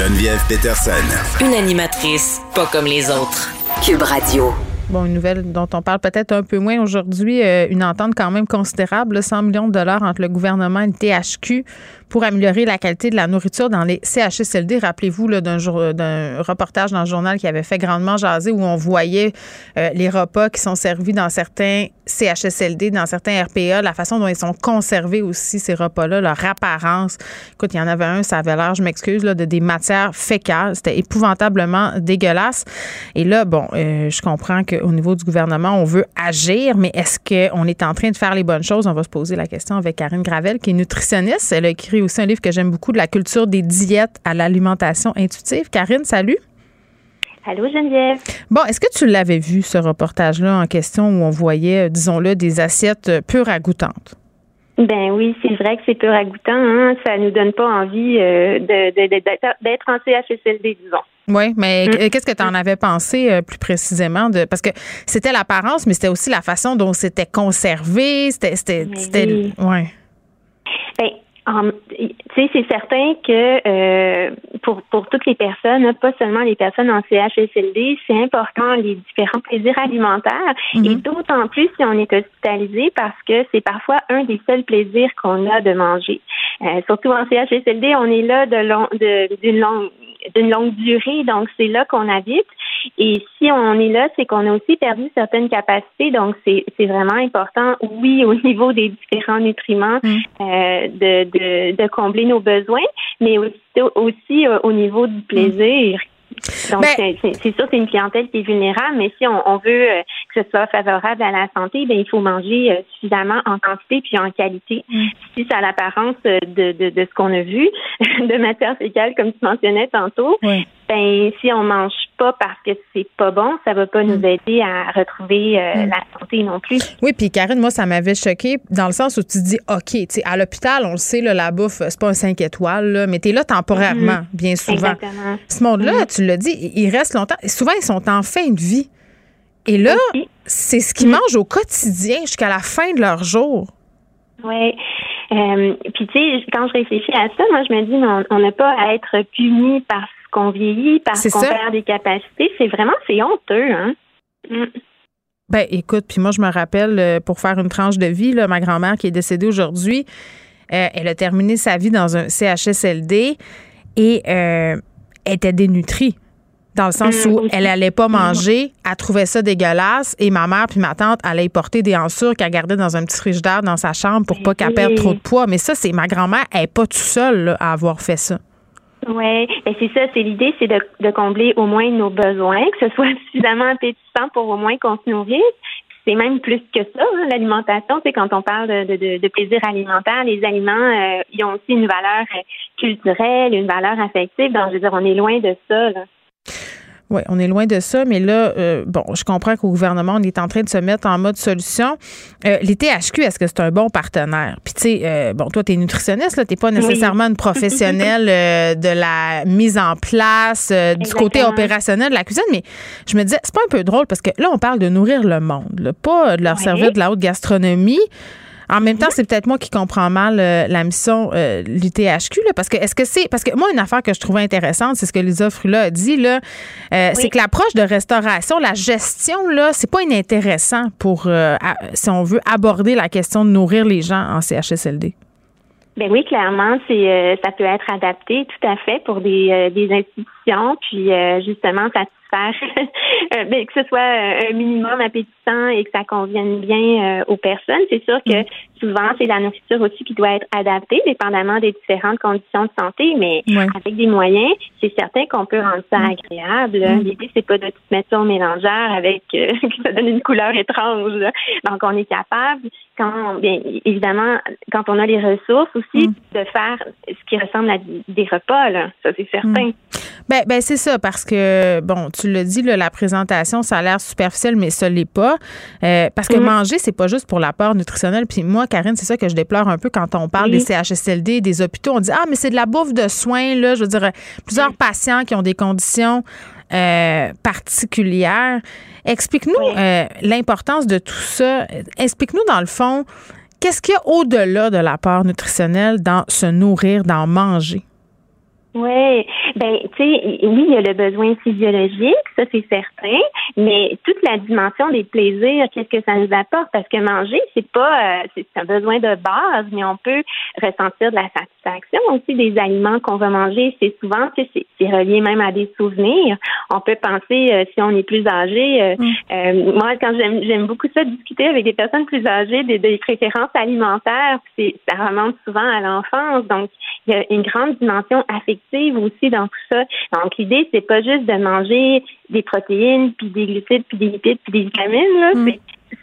Geneviève Peterson. Une animatrice pas comme les autres. Cube Radio. Bon, une nouvelle dont on parle peut-être un peu moins aujourd'hui, euh, une entente quand même considérable, 100 millions de dollars entre le gouvernement et le THQ pour améliorer la qualité de la nourriture dans les CHSLD. Rappelez-vous d'un d'un reportage dans le journal qui avait fait grandement jaser où on voyait euh, les repas qui sont servis dans certains CHSLD, dans certains RPA, la façon dont ils sont conservés aussi, ces repas-là, leur apparence. Écoute, il y en avait un, ça avait l'air, je m'excuse, de des matières fécales. C'était épouvantablement dégueulasse. Et là, bon, euh, je comprends qu'au niveau du gouvernement, on veut agir, mais est-ce qu'on est en train de faire les bonnes choses? On va se poser la question avec Karine Gravel, qui est nutritionniste. Elle a écrit aussi un livre que j'aime beaucoup, de la culture des diètes à l'alimentation intuitive. Karine, salut. Allô Geneviève. Bon, est-ce que tu l'avais vu, ce reportage-là en question où on voyait, euh, disons-le, des assiettes euh, pures à goûtantes? Ben oui, c'est vrai que c'est pur à goûtant. Hein? Ça nous donne pas envie euh, d'être en CHSLD, disons. Oui, mais mm. qu'est-ce que tu en avais pensé plus précisément de parce que c'était l'apparence, mais c'était aussi la façon dont c'était conservé. C'était, c'était, oui. ouais. Ben, c'est certain que euh, pour, pour toutes les personnes, pas seulement les personnes en CHSLD, c'est important les différents plaisirs alimentaires mhm. et d'autant plus si on est hospitalisé parce que c'est parfois un des seuls plaisirs qu'on a de manger. Euh, surtout en CHSLD, on est là de long, d'une longue d'une longue durée, donc c'est là qu'on habite. Et si on est là, c'est qu'on a aussi perdu certaines capacités, donc c'est vraiment important, oui, au niveau des différents nutriments, mm. euh, de, de, de, combler nos besoins, mais aussi, aussi euh, au niveau du plaisir. Donc, ben c'est sûr, c'est une clientèle qui est vulnérable, mais si on, veut euh, que ce soit favorable à la santé, ben il faut manger euh, suffisamment en quantité puis en qualité. Mm. Si ça a l'apparence de, de, de, ce qu'on a vu, de matière fécale, comme tu mentionnais tantôt, ben si on mange pas parce que c'est pas bon, ça va pas nous mm. aider à retrouver mm. la santé non plus. Oui, puis Karine, moi, ça m'avait choqué dans le sens où tu dis, OK, tu sais, à l'hôpital, on le sait, la bouffe, c'est pas un 5 étoiles, là, mais tu es là temporairement, mm-hmm. bien souvent. Exactement. Ce monde-là, mm-hmm. tu l'as dit, il reste longtemps. Souvent, ils sont en fin de vie. Et là, c'est ce qu'ils mm. mangent au quotidien jusqu'à la fin de leur jour. Oui. Euh, puis, tu sais, quand je réfléchis à ça, moi, je me dis, on n'a pas à être puni parce qu'on vieillit, parce qu'on perd des capacités. C'est vraiment, c'est honteux, hein? Mm. Ben, écoute, puis moi, je me rappelle, euh, pour faire une tranche de vie, là, ma grand-mère qui est décédée aujourd'hui, euh, elle a terminé sa vie dans un CHSLD et elle était dénutrie dans le sens où elle allait pas manger, elle trouvait ça dégueulasse et ma mère puis ma tante allaient porter des ensures qu'elle gardait dans un petit frigidaire dans sa chambre pour pas qu'elle perde trop de poids. Mais ça, c'est ma grand-mère, elle est pas toute seule à avoir fait ça. Oui, ben c'est ça, c'est l'idée, c'est de, combler au moins nos besoins, que ce soit suffisamment appétissant pour au moins qu'on se nourrisse. C'est même plus que ça, hein, l'alimentation. C'est quand on parle de, plaisir alimentaire, les aliments, euh, ils ont aussi une valeur euh, culturelle, une valeur affective. Donc, je veux dire, on est loin de ça. Là. Oui, on est loin de ça, mais là, euh, bon, je comprends qu'au gouvernement, on est en train de se mettre en mode solution. Euh, les THQ, est-ce que c'est un bon partenaire? Puis, tu sais, euh, bon, toi, tu es nutritionniste, tu n'es pas nécessairement une professionnelle de la mise en place, du côté opérationnel de la cuisine, mais je me disais, c'est pas un peu drôle parce que là, on parle de nourrir le monde, pas de leur servir de la haute gastronomie. En même temps, c'est peut-être moi qui comprends mal euh, la mission euh, l'UTHQ, parce que est-ce que c'est parce que moi une affaire que je trouvais intéressante, c'est ce que Lisa Frula a dit là, euh, c'est que l'approche de restauration, la gestion là, c'est pas inintéressant pour si on veut aborder la question de nourrir les gens en CHSLD. Ben oui, clairement, c'est euh, ça peut être adapté tout à fait pour des, des institutions, puis justement satisfaire ben, que ce soit un minimum appétissant et que ça convienne bien aux personnes. C'est sûr que mm. souvent c'est la nourriture aussi qui doit être adaptée, dépendamment des différentes conditions de santé, mais avec des moyens, c'est certain qu'on peut rendre ça mm. agréable. Mm. L'idée c'est pas de tout mettre ça au mélangeur avec que ça donne une couleur étrange. Donc on est capable quand, bien évidemment, quand on a les ressources aussi, mm. de faire ce qui ressemble à des repas, là. Ça, c'est certain. Ben, ben c'est ça, parce que, bon, tu l'as dit, la présentation, ça a l'air superficiel, mais ça l'est pas. Euh, parce que mm. manger, c'est pas juste pour l'apport nutritionnel. Puis moi, Karine, c'est ça que je déplore un peu quand on parle des CHSLD, des hôpitaux. On dit, ah, mais c'est de la bouffe de soins, là. Je veux dire, plusieurs patients qui ont des conditions euh, particulière. Explique-nous euh, l'importance de tout ça. Explique-nous, dans le fond, qu'est-ce qu'il y a au-delà de l'apport nutritionnel dans se nourrir, dans manger? Oui, ben tu sais, oui, il y a le besoin physiologique, ça c'est certain, mais toute la dimension des plaisirs, qu'est-ce que ça nous apporte? Parce que manger, c'est pas, euh, c'est un besoin de base, mais on peut ressentir de la satisfaction aussi des aliments qu'on va manger. C'est souvent, tu sais, c'est relié même à des souvenirs. On peut penser euh, si on est plus âgé. Euh, mm. moi, quand j'aime, j'aime beaucoup ça discuter avec des personnes plus âgées des, des préférences alimentaires, c'est ça remonte souvent à l'enfance, donc il y a une grande dimension affective aussi dans tout ça. Donc, l'idée, c'est pas juste de manger des protéines, puis des glucides, puis des lipides, puis des vitamines. Là. Mm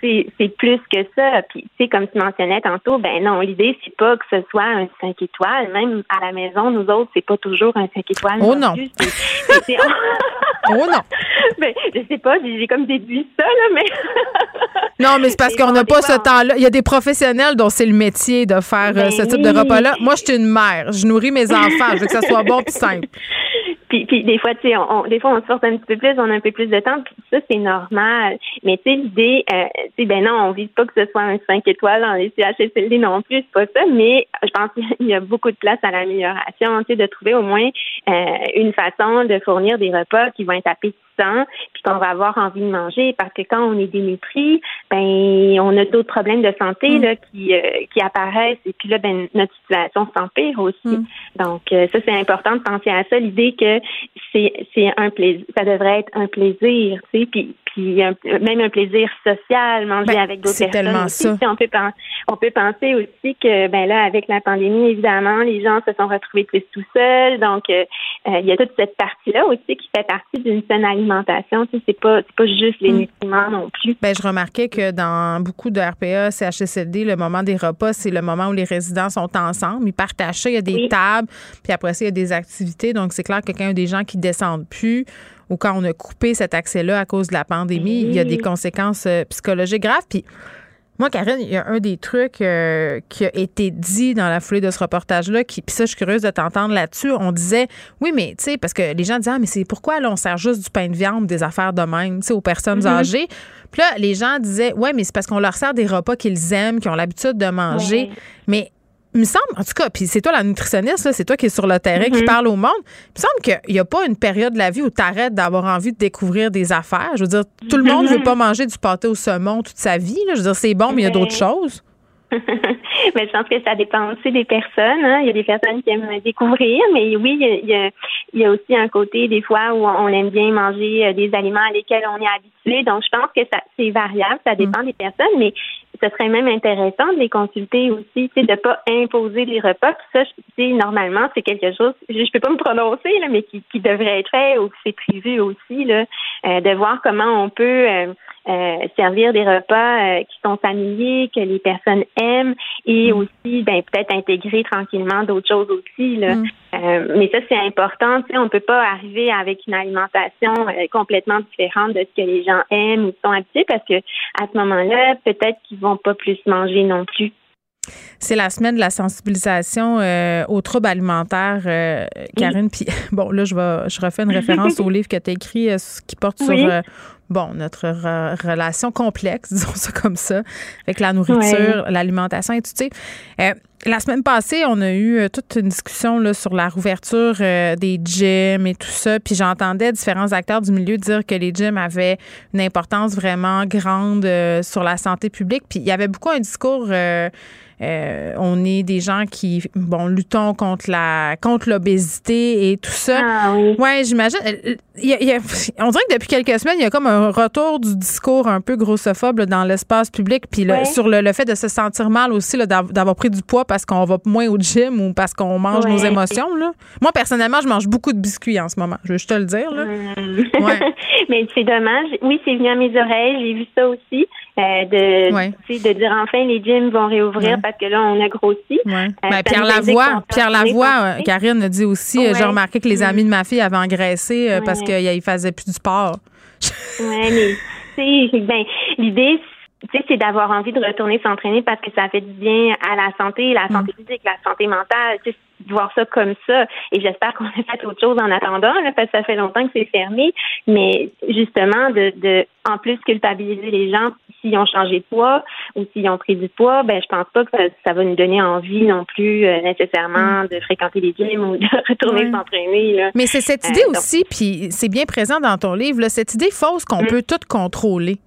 c'est plus que ça. Puis, tu sais, comme tu mentionnais tantôt, ben non, l'idée, c'est pas que ce soit un 5 étoiles. Même à la maison, nous autres, c'est pas toujours un 5 étoiles. Oh non. Oh non. Ben, je sais pas, j'ai comme déduit ça, là, mais. non, mais c'est parce qu'on n'a pas ce temps-là. Il y a des professionnels dont c'est le métier de faire euh, ce ben type de repas-là. Moi, je suis une mère. Je nourris mes enfants. Je veux que ça soit bon puis simple. Puis, puis des fois, tu sais, on, des fois, on se force un petit peu plus, on a un peu plus de temps, puis ça, c'est normal. Mais tu sais, l'idée, euh, tu sais, ben non, on vise pas que ce soit un 5 étoiles dans les CHSLD non plus, c'est pas ça, mais je pense qu'il y a beaucoup de place à l'amélioration, tu sais, de trouver au moins euh, une façon de fournir des repas qui vont être appétissants puis qu'on va avoir envie de manger parce que quand on est dénutri, ben on a d'autres problèmes de santé mm. là qui euh, qui apparaissent et puis là ben notre situation s'empire aussi. Mm. Donc euh, ça c'est important de penser à ça l'idée que c'est c'est un plaisir ça devrait être un plaisir, tu sais puis puis même un plaisir social manger ben, avec d'autres personnes. Tellement aussi. Ça. On peut on peut penser aussi que ben là avec la pandémie évidemment les gens se sont retrouvés plus tout seuls donc euh, il y a toute cette partie là aussi qui fait partie d'une saine alimentation. Tu sais, c'est pas, pas juste les mm. nutriments non plus. Ben, je remarquais que dans beaucoup de RPA, CHSLD, le moment des repas, c'est le moment où les résidents sont ensemble. Ils partagent ça. Il y a des tables, puis après ça, il y a des activités. Donc, c'est clair que quand des gens qui descendent plus, ou quand on a coupé cet accès-là à cause de la pandémie, il y a des conséquences euh, psychologiques graves. Puis moi, Karine, il y a un des trucs euh, qui a été dit dans la foulée de ce reportage-là, qui, puis ça, je suis curieuse de t'entendre là-dessus. On disait, oui, mais tu sais, parce que les gens disaient, ah, mais c'est pourquoi là, on sert juste du pain de viande, des affaires de même, tu sais, aux personnes mm-hmm. âgées. Puis là, les gens disaient, ouais, mais c'est parce qu'on leur sert des repas qu'ils aiment, qu'ils ont l'habitude de manger. Mais me semble, en tout cas, puis c'est toi la nutritionniste, c'est toi qui es sur le terrain, qui mm-hmm. parle au monde. Il me semble qu'il n'y a pas une période de la vie où tu arrêtes d'avoir envie de découvrir des affaires. Je veux dire, tout le monde ne veut mm-hmm. pas manger du pâté au saumon toute sa vie. Je veux dire, c'est bon, mais il y a d'autres choses. mais je pense que ça dépend aussi des personnes. Hein. Il y a des personnes qui aiment découvrir, mais oui, il y, a, il y a aussi un côté des fois où on aime bien manger euh, des aliments à lesquels on est habitué. Donc, je pense que ça c'est variable, ça dépend mm. des personnes, mais ce serait même intéressant de les consulter aussi, de pas imposer les repas. Tout ça, sais, normalement, c'est quelque chose, je, je peux pas me prononcer, là, mais qui, qui devrait être fait ou qui c'est prévu aussi, là, euh, de voir comment on peut euh, euh, servir des repas euh, qui sont familiers, que les personnes aiment et mm. aussi ben, peut-être intégrer tranquillement d'autres choses aussi. Là. Mm. Euh, mais ça, c'est important. Tu sais, on peut pas arriver avec une alimentation complètement différente de ce que les gens aiment ou sont habitués parce que à ce moment-là, peut-être qu'ils vont pas plus manger non plus. C'est la semaine de la sensibilisation aux troubles alimentaires, Karine. Puis bon, là, je vais, je refais une référence au livre que tu as écrit qui porte sur bon, notre relation complexe, disons ça comme ça, avec la nourriture, l'alimentation et tout, tu sais. Euh, la semaine passée, on a eu euh, toute une discussion là, sur la rouverture euh, des gyms et tout ça. Puis j'entendais différents acteurs du milieu dire que les gyms avaient une importance vraiment grande sur la santé publique. Puis il y avait beaucoup un discours Euh, on est des gens qui, bon, luttons contre la contre l'obésité et tout ça. Ah oui. Ouais, j'imagine. Euh, il y a- il y a- on dirait que depuis quelques semaines, il y a comme un retour du discours un peu grossophobe là, dans l'espace public, puis là, Ouais. sur le, le fait de se sentir mal aussi d'avoir pris du poids parce qu'on va moins au gym ou parce qu'on mange nos émotions. Là. Moi, personnellement, je mange beaucoup de biscuits en ce moment. Je veux juste te le dire. Là. Hum. Ouais. Mais c'est dommage. Oui, c'est venu à mes oreilles. J'ai vu ça aussi. euh, de, Ouais. de dire enfin les gyms vont réouvrir Ouais. Parce que là, on a grossi. Ouais. Euh, Ben, Pierre Lavoie, Pierre Lavoie, euh, Karine a dit aussi, euh, j'ai remarqué que les amis de ma fille avaient engraissé parce qu'ils faisaient plus du sport. Ouais, mais tu sais, ben, l'idée, tu sais, c'est d'avoir envie de retourner s'entraîner parce que ça fait du bien à la santé, la santé physique, la santé mentale. Tu sais, de voir ça comme ça. Et j'espère qu'on a fait autre chose en attendant, là, parce que ça fait longtemps que c'est fermé. Mais justement, de, de en plus culpabiliser les gens s'ils ont changé de poids ou s'ils ont pris du poids, ben je pense pas que ça, ça va nous donner envie non plus euh, nécessairement de fréquenter les gyms ou de retourner Ouais. s'entraîner. Mais c'est cette Euh, idée aussi, puis c'est bien présent dans ton livre, là, cette idée fausse qu'on Mm. peut tout contrôler.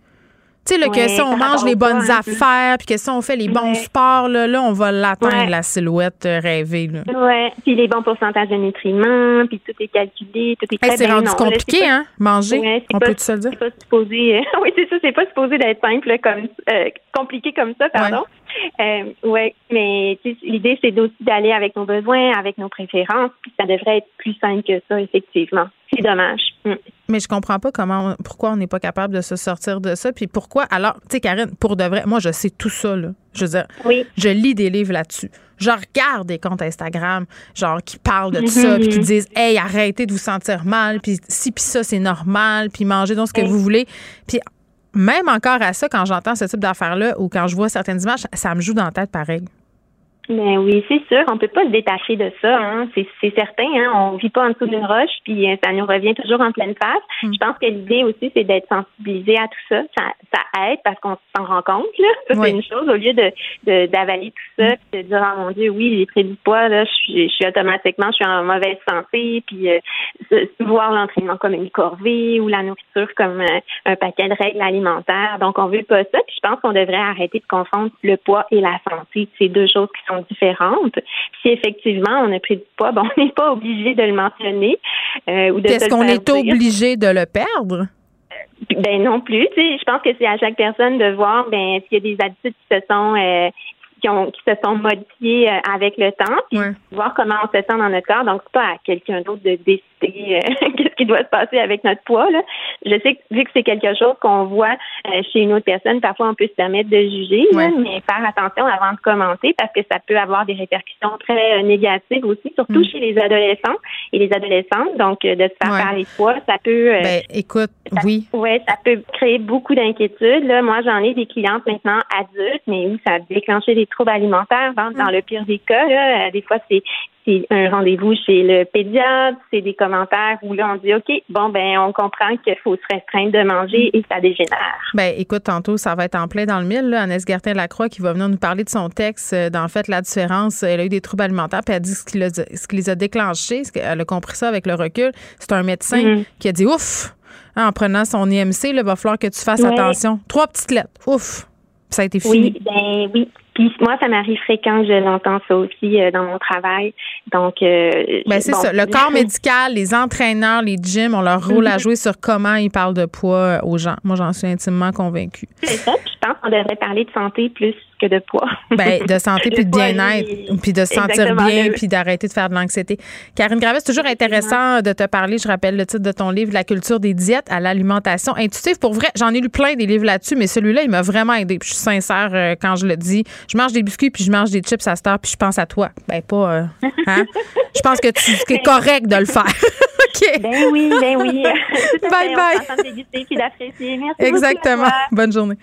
Tu sais, là, que si on mange les bonnes affaires, puis que si on fait les bons sports, là, là, on va l'atteindre, Ouais. la silhouette euh, rêvée. Ouais, puis les bons pourcentages de nutriments, puis tout est calculé, tout est Hey, c'est rendu non, compliqué, pas- hein, manger. Ouais, on pas- peut se le dire? C'est pas supposé. euh, oui, c'est ça. C'est pas supposé d'être simple comme euh, compliqué comme ça, pardon. Euh, ouais, mais l'idée c'est aussi d'aller avec nos besoins, avec nos préférences, puis ça devrait être plus simple que ça, effectivement. C'est dommage. Mm. Mais je comprends pas comment, pourquoi on n'est pas capable de se sortir de ça. Puis pourquoi, alors, tu sais, Karine, pour de vrai, moi, je sais tout ça, là. Je veux dire, Oui. je lis des livres là-dessus. Je regarde des comptes Instagram, genre, qui parlent de tout Mhm. ça, puis qui disent, hey, arrêtez de vous sentir mal, puis si, puis ça, c'est normal, puis mangez donc ce que Oui. vous voulez. Puis même encore à ça, quand j'entends ce type d'affaires-là ou quand je vois certaines images, ça me joue dans la tête pareil. Mais oui, c'est sûr, on peut pas se détacher de ça, hein. c'est, certain. Hein. On vit pas en dessous d'une roche, puis euh, ça nous revient toujours en pleine face. Mm. Je pense que l'idée aussi, c'est d'être sensibilisé à tout ça. Ça, ça aide parce qu'on s'en rend compte. Là. Ça, Oui. c'est une chose. Au lieu de, de d'avaler tout ça, puis de dire oh mon Dieu, oui, j'ai pris du poids, là, je suis, je suis automatiquement, je suis en mauvaise santé, puis euh, voir l'entraînement comme une corvée ou la nourriture comme euh, un paquet de règles alimentaires. Donc, on veut pas ça. Puis je pense qu'on devrait arrêter de confondre le poids et la santé. C'est deux choses qui sont différentes. Si effectivement on pris du poids, bon, on n'est pas obligé de le mentionner euh, ou de Est-ce qu'on est obligé de le perdre? Ben non plus. Tu sais, je pense que c'est à chaque personne de voir ben s'il y a des habitudes qui se sont euh, qui ont qui se sont modifiées euh, avec le temps, puis Ouais. voir comment on se sent dans notre corps. Donc c'est pas à quelqu'un d'autre de décider euh, qu'est-ce qui doit se passer avec notre poids. Là. Je sais que vu que c'est quelque chose qu'on voit euh, chez une autre personne, parfois on peut se permettre de juger, là, mais faire attention avant de commenter parce que ça peut avoir des répercussions très euh, négatives aussi, surtout Mm. chez les adolescents et les adolescentes. Donc de se faire Ouais. parler de poids, ça peut Ben, écoute, ça- oui. Ouais, ça peut créer beaucoup d'inquiétudes. Là, moi, j'en ai des clientes maintenant adultes, mais où ça a déclenché des troubles alimentaires. Dans, Mm. dans le pire des cas, là, des fois, c'est c'est un rendez-vous chez le pédiatre, c'est des commentaires où là, on dit, OK, bon, ben, on comprend qu'il faut se restreindre de manger et ça dégénère. Ben, écoute, tantôt, ça va être en plein dans le mille. Là. Annès Gertin-Lacroix qui va venir nous parler de son texte. euh, Dans le fait, la différence, elle a eu des troubles alimentaires, puis elle dit ce qui, l'a- ce qui les a déclenchés. ce qu'elle a compris ça avec le recul. C'est un médecin Mhm. qui a dit ouf, hein, en prenant son IMC, il va falloir que tu fasses Ouais. attention. Trois petites lettres. Ouf. Ça a été fini. Oui, ben oui. Puis moi, ça m'arrive fréquent que je l'entends ça aussi euh, dans mon travail. Donc, euh, Ben, c'est bon. ça. Le corps médical, les entraîneurs, les gyms ont leur rôle à jouer sur comment ils parlent de poids aux gens. Moi, j'en suis intimement convaincue. C'est ça. Je pense qu'on devrait parler de santé plus que de poids. Ben, de santé puis de bien-être, puis de se sentir bien, le- puis d'arrêter de faire de l'anxiété. Karine Gravet, c'est toujours intéressant de te parler. Je rappelle le titre de ton livre, La culture des diètes à l'alimentation intuitive. Pour vrai, j'en ai lu plein des livres là-dessus, mais celui-là, il m'a vraiment aidé. Puis je suis sincère euh, quand je le dis. Je mange des biscuits, puis je mange des chips à cette heure, puis je pense à toi. Ben, pas. euh, hein? Je pense que tu es correct de le faire. OK. Ben oui, ben oui. Bye fait, bye. On déguster puis. Merci Exactement. Bonne journée.